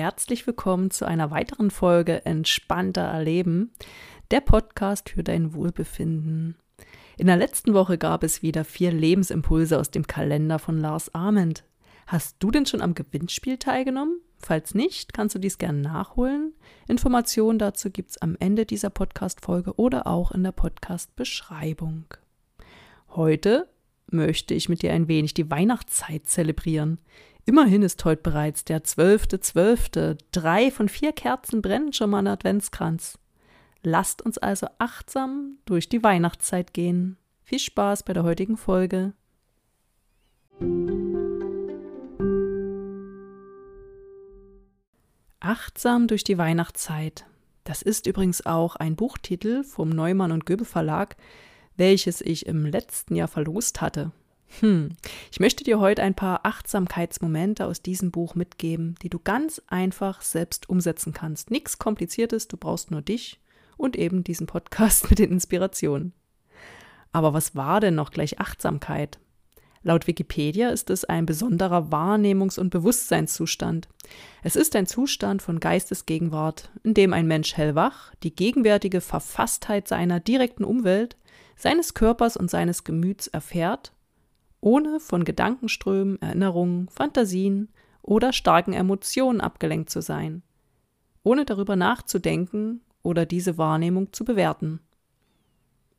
Herzlich willkommen zu einer weiteren Folge Entspannter Erleben, der Podcast für dein Wohlbefinden. In der letzten Woche gab es wieder vier Lebensimpulse aus dem Kalender von Lars Ament. Hast du denn schon am Gewinnspiel teilgenommen? Falls nicht, kannst du dies gerne nachholen. Informationen dazu gibt es am Ende dieser Podcast-Folge oder auch in der Podcast-Beschreibung. Heute möchte ich mit dir ein wenig die Weihnachtszeit zelebrieren. Immerhin ist heute bereits der 12.12. .12. Drei von vier Kerzen brennen schon mal im Adventskranz. Lasst uns also achtsam durch die Weihnachtszeit gehen. Viel Spaß bei der heutigen Folge. Achtsam durch die Weihnachtszeit. Das ist übrigens auch ein Buchtitel vom Neumann und Göbel Verlag, welches ich im letzten Jahr verlost hatte. Hm. Ich möchte dir heute ein paar Achtsamkeitsmomente aus diesem Buch mitgeben, die du ganz einfach selbst umsetzen kannst. Nichts Kompliziertes, du brauchst nur dich und eben diesen Podcast mit den Inspirationen. Aber was war denn noch gleich Achtsamkeit? Laut Wikipedia ist es ein besonderer Wahrnehmungs- und Bewusstseinszustand. Es ist ein Zustand von Geistesgegenwart, in dem ein Mensch hellwach die gegenwärtige Verfasstheit seiner direkten Umwelt, seines Körpers und seines Gemüts erfährt, ohne von Gedankenströmen, Erinnerungen, Fantasien oder starken Emotionen abgelenkt zu sein, ohne darüber nachzudenken oder diese Wahrnehmung zu bewerten.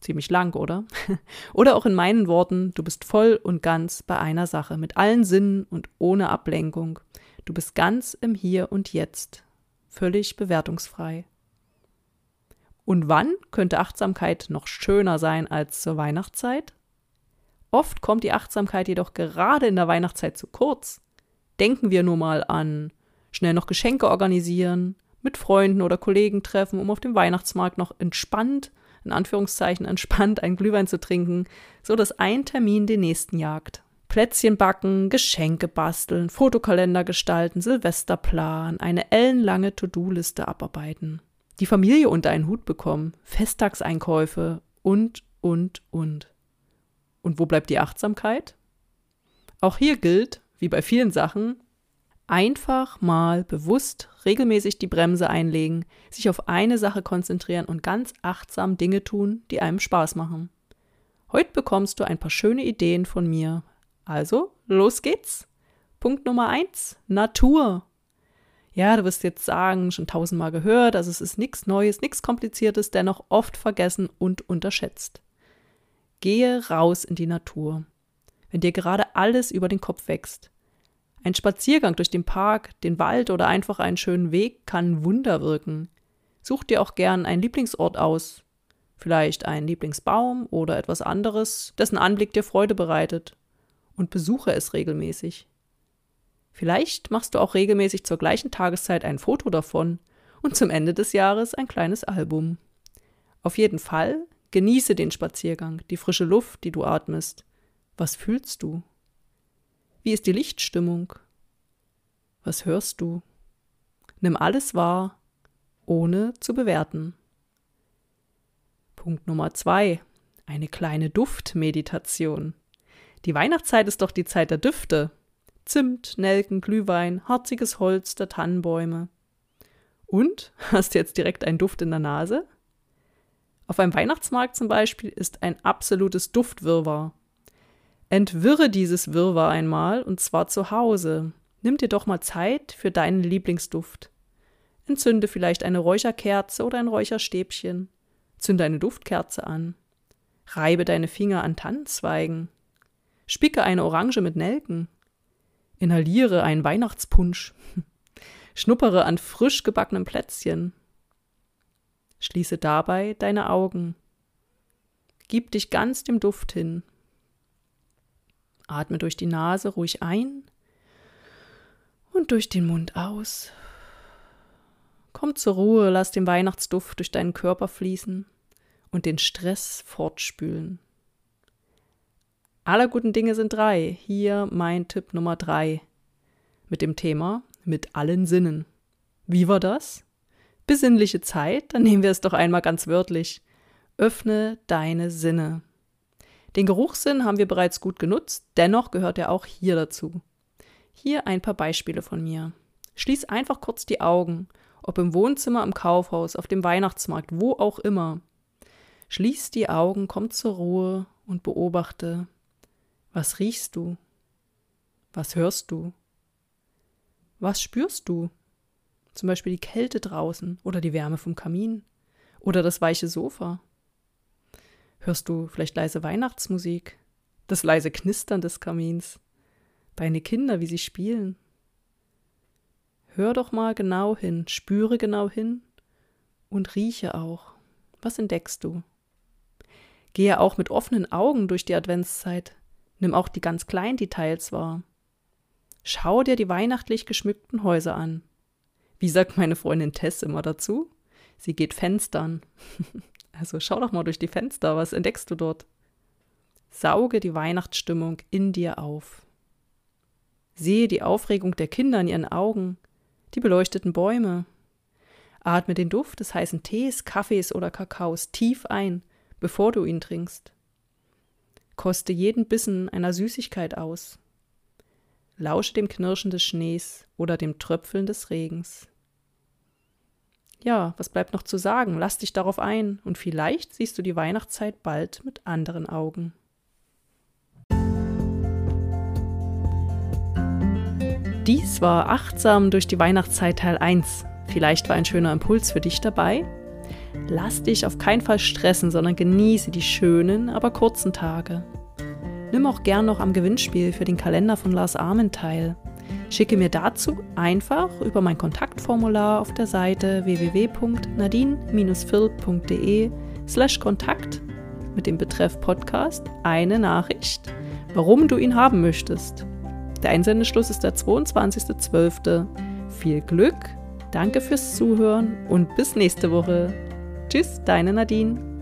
Ziemlich lang, oder? oder auch in meinen Worten, du bist voll und ganz bei einer Sache, mit allen Sinnen und ohne Ablenkung. Du bist ganz im Hier und Jetzt, völlig bewertungsfrei. Und wann könnte Achtsamkeit noch schöner sein als zur Weihnachtszeit? Oft kommt die Achtsamkeit jedoch gerade in der Weihnachtszeit zu kurz. Denken wir nur mal an schnell noch Geschenke organisieren, mit Freunden oder Kollegen treffen, um auf dem Weihnachtsmarkt noch entspannt, in Anführungszeichen entspannt, einen Glühwein zu trinken, so dass ein Termin den nächsten jagt. Plätzchen backen, Geschenke basteln, Fotokalender gestalten, Silvester planen, eine ellenlange To-Do-Liste abarbeiten, die Familie unter einen Hut bekommen, Festtagseinkäufe und, und, und. Und wo bleibt die Achtsamkeit? Auch hier gilt, wie bei vielen Sachen, Einfach mal bewusst regelmäßig die Bremse einlegen, sich auf eine Sache konzentrieren und ganz achtsam Dinge tun, die einem Spaß machen. Heute bekommst du ein paar schöne Ideen von mir. Also, los geht's. Punkt Nummer eins: Natur. Ja, du wirst jetzt sagen, schon tausendmal gehört, also es ist nichts Neues, nichts Kompliziertes, dennoch oft vergessen und unterschätzt. Gehe raus in die Natur. Wenn dir gerade alles über den Kopf wächst, ein Spaziergang durch den Park, den Wald oder einfach einen schönen Weg kann Wunder wirken. Such dir auch gern einen Lieblingsort aus. Vielleicht einen Lieblingsbaum oder etwas anderes, dessen Anblick dir Freude bereitet. Und besuche es regelmäßig. Vielleicht machst du auch regelmäßig zur gleichen Tageszeit ein Foto davon und zum Ende des Jahres ein kleines Album. Auf jeden Fall genieße den Spaziergang, die frische Luft, die du atmest. Was fühlst du? Wie ist die Lichtstimmung? Was hörst du? Nimm alles wahr, ohne zu bewerten. Punkt Nummer zwei. Eine kleine Duftmeditation. Die Weihnachtszeit ist doch die Zeit der Düfte. Zimt, Nelken, Glühwein, harziges Holz der Tannenbäume. Und? Hast du jetzt direkt einen Duft in der Nase? Auf einem Weihnachtsmarkt zum Beispiel ist ein absolutes Duftwirrwarr. Entwirre dieses Wirrwarr einmal, und zwar zu Hause. Nimm dir doch mal Zeit für deinen Lieblingsduft. Entzünde vielleicht eine Räucherkerze oder ein Räucherstäbchen. Zünde eine Duftkerze an. Reibe deine Finger an Tannenzweigen. Spicke eine Orange mit Nelken. Inhaliere einen Weihnachtspunsch. Schnuppere an frisch gebackenem Plätzchen. Schließe dabei deine Augen. Gib dich ganz dem Duft hin. Atme durch die Nase ruhig ein und durch den Mund aus. Komm zur Ruhe, lass den Weihnachtsduft durch deinen Körper fließen und den Stress fortspülen. Aller guten Dinge sind drei. Hier mein Tipp Nummer drei mit dem Thema mit allen Sinnen. Wie war das? Besinnliche Zeit, dann nehmen wir es doch einmal ganz wörtlich. Öffne deine Sinne. Den Geruchssinn haben wir bereits gut genutzt, dennoch gehört er auch hier dazu. Hier ein paar Beispiele von mir. Schließ einfach kurz die Augen, ob im Wohnzimmer, im Kaufhaus, auf dem Weihnachtsmarkt, wo auch immer. Schließ die Augen, komm zur Ruhe und beobachte. Was riechst du? Was hörst du? Was spürst du? Zum Beispiel die Kälte draußen oder die Wärme vom Kamin oder das weiche Sofa. Hörst du vielleicht leise Weihnachtsmusik, das leise Knistern des Kamins, deine Kinder, wie sie spielen? Hör doch mal genau hin, spüre genau hin und rieche auch. Was entdeckst du? Gehe auch mit offenen Augen durch die Adventszeit. Nimm auch die ganz kleinen Details wahr. Schau dir die weihnachtlich geschmückten Häuser an. Wie sagt meine Freundin Tess immer dazu? Sie geht Fenstern. also schau doch mal durch die Fenster, was entdeckst du dort? Sauge die Weihnachtsstimmung in dir auf. Sehe die Aufregung der Kinder in ihren Augen, die beleuchteten Bäume. Atme den Duft des heißen Tees, Kaffees oder Kakaos tief ein, bevor du ihn trinkst. Koste jeden Bissen einer Süßigkeit aus lausche dem Knirschen des Schnees oder dem Tröpfeln des Regens. Ja, was bleibt noch zu sagen? Lass dich darauf ein und vielleicht siehst du die Weihnachtszeit bald mit anderen Augen. Dies war Achtsam durch die Weihnachtszeit Teil 1. Vielleicht war ein schöner Impuls für dich dabei. Lass dich auf keinen Fall stressen, sondern genieße die schönen, aber kurzen Tage. Nimm auch gern noch am Gewinnspiel für den Kalender von Lars Armen teil. Schicke mir dazu einfach über mein Kontaktformular auf der Seite www.nadine-phil.de slash Kontakt mit dem Betreff Podcast eine Nachricht, warum du ihn haben möchtest. Der Einsendeschluss ist der 22.12. Viel Glück, danke fürs Zuhören und bis nächste Woche. Tschüss, deine Nadine.